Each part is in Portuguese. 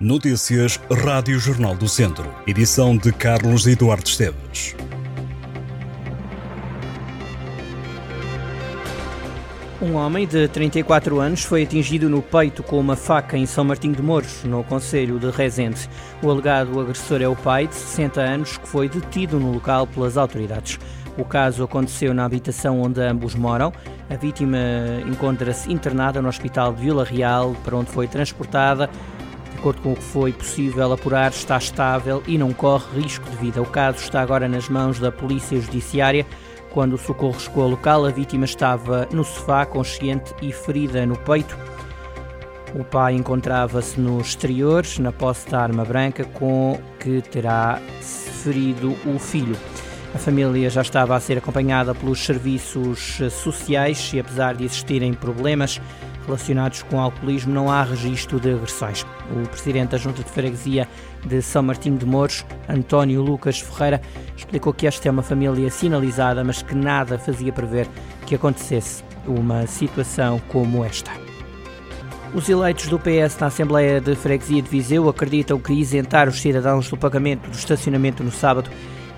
Notícias Rádio Jornal do Centro. Edição de Carlos Eduardo Esteves. Um homem de 34 anos foi atingido no peito com uma faca em São Martinho de Mouros, no Conselho de Rezende. O alegado agressor é o pai, de 60 anos, que foi detido no local pelas autoridades. O caso aconteceu na habitação onde ambos moram. A vítima encontra-se internada no Hospital de Vila Real, para onde foi transportada acordo com o que foi possível apurar, está estável e não corre risco de vida. O caso está agora nas mãos da Polícia Judiciária. Quando o socorro chegou ao local, a vítima estava no sofá, consciente e ferida no peito. O pai encontrava-se no exterior, na posse da arma branca, com que terá ferido o filho. A família já estava a ser acompanhada pelos serviços sociais e, apesar de existirem problemas, relacionados com alcoolismo, não há registro de agressões. O presidente da Junta de Freguesia de São Martinho de Mouros, António Lucas Ferreira, explicou que esta é uma família sinalizada, mas que nada fazia prever que acontecesse uma situação como esta. Os eleitos do PS na Assembleia de Freguesia de Viseu acreditam que isentar os cidadãos do pagamento do estacionamento no sábado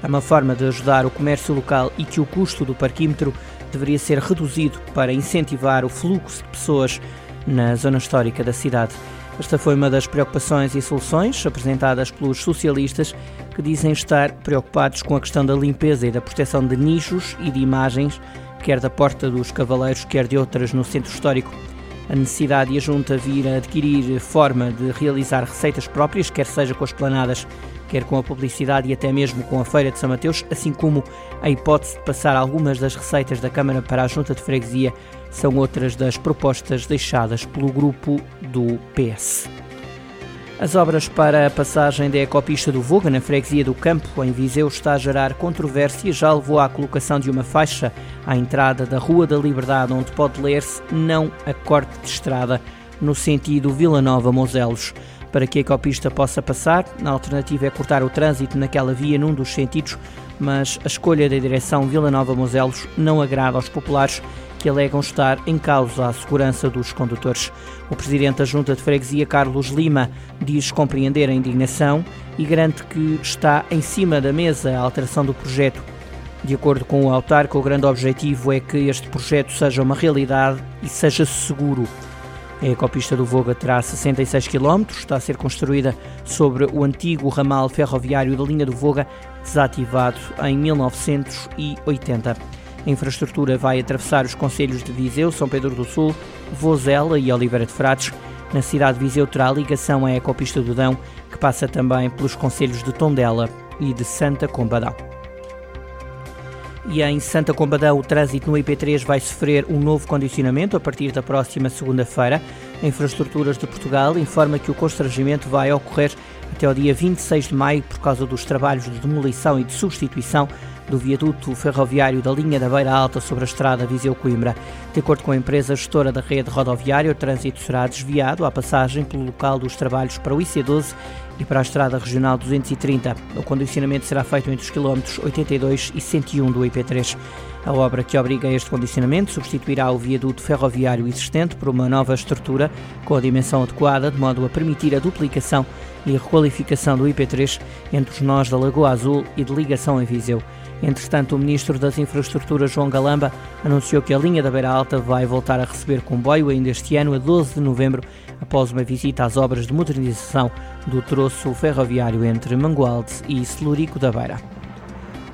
é uma forma de ajudar o comércio local e que o custo do parquímetro deveria ser reduzido para incentivar o fluxo de pessoas na zona histórica da cidade. Esta foi uma das preocupações e soluções apresentadas pelos socialistas que dizem estar preocupados com a questão da limpeza e da proteção de nichos e de imagens, quer da Porta dos Cavaleiros, quer de outras no centro histórico. A necessidade e a Junta vir a adquirir forma de realizar receitas próprias, quer seja com as planadas quer com a publicidade e até mesmo com a Feira de São Mateus, assim como a hipótese de passar algumas das receitas da Câmara para a Junta de Freguesia, são outras das propostas deixadas pelo grupo do PS. As obras para a passagem da ecopista do Voga na freguesia do Campo, em Viseu, está a gerar controvérsia e já levou à colocação de uma faixa à entrada da Rua da Liberdade, onde pode ler-se não a corte de estrada, no sentido Vila Nova-Moselos para que a ecopista possa passar. A alternativa é cortar o trânsito naquela via num dos sentidos, mas a escolha da direção Vila Nova Moselos não agrada aos populares que alegam estar em causa a segurança dos condutores. O presidente da Junta de Freguesia, Carlos Lima, diz compreender a indignação e garante que está em cima da mesa a alteração do projeto. De acordo com o autarca, o grande objetivo é que este projeto seja uma realidade e seja seguro. A ecopista do Voga terá 66 km, está a ser construída sobre o antigo ramal ferroviário da linha do Voga, desativado em 1980. A infraestrutura vai atravessar os concelhos de Viseu, São Pedro do Sul, Vozela e Oliveira de Frades. Na cidade de Viseu terá ligação à ecopista do Dão, que passa também pelos concelhos de Tondela e de Santa Combadão. E em Santa Combadão, o trânsito no IP3 vai sofrer um novo condicionamento a partir da próxima segunda-feira. A Infraestruturas de Portugal informa que o constrangimento vai ocorrer até ao dia 26 de maio por causa dos trabalhos de demolição e de substituição do viaduto ferroviário da linha da Beira Alta sobre a estrada Viseu-Coimbra. De acordo com a empresa gestora da rede rodoviária, o trânsito será desviado à passagem pelo local dos trabalhos para o IC12 e para a Estrada Regional 230. O condicionamento será feito entre os quilómetros 82 e 101 do IP3. A obra que obriga a este condicionamento substituirá o viaduto ferroviário existente por uma nova estrutura com a dimensão adequada, de modo a permitir a duplicação e requalificação do IP3 entre os nós da Lagoa Azul e de ligação em Viseu. Entretanto, o Ministro das Infraestruturas, João Galamba, anunciou que a linha da Beira Alta vai voltar a receber comboio ainda este ano, a 12 de novembro, após uma visita às obras de modernização do troço ferroviário entre Mangualde e Celurico da Beira.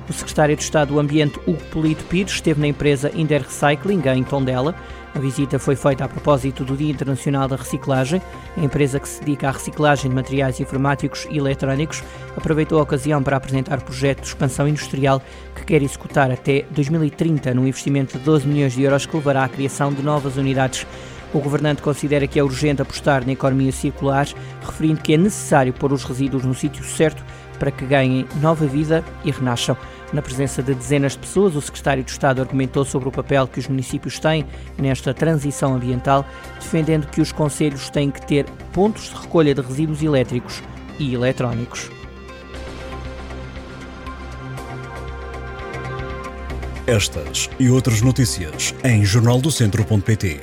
O secretário de Estado do Ambiente, Hugo Polito Pires, esteve na empresa Inder Recycling, em Tondela. A visita foi feita a propósito do Dia Internacional da Reciclagem. A empresa que se dedica à reciclagem de materiais informáticos e eletrónicos aproveitou a ocasião para apresentar o projeto de expansão industrial que quer executar até 2030 num investimento de 12 milhões de euros que levará à criação de novas unidades o governante considera que é urgente apostar na economia circular, referindo que é necessário pôr os resíduos no sítio certo para que ganhem nova vida e renasçam. Na presença de dezenas de pessoas, o secretário de Estado argumentou sobre o papel que os municípios têm nesta transição ambiental, defendendo que os conselhos têm que ter pontos de recolha de resíduos elétricos e eletrónicos. Estas e outras notícias em jornaldocentro.pt.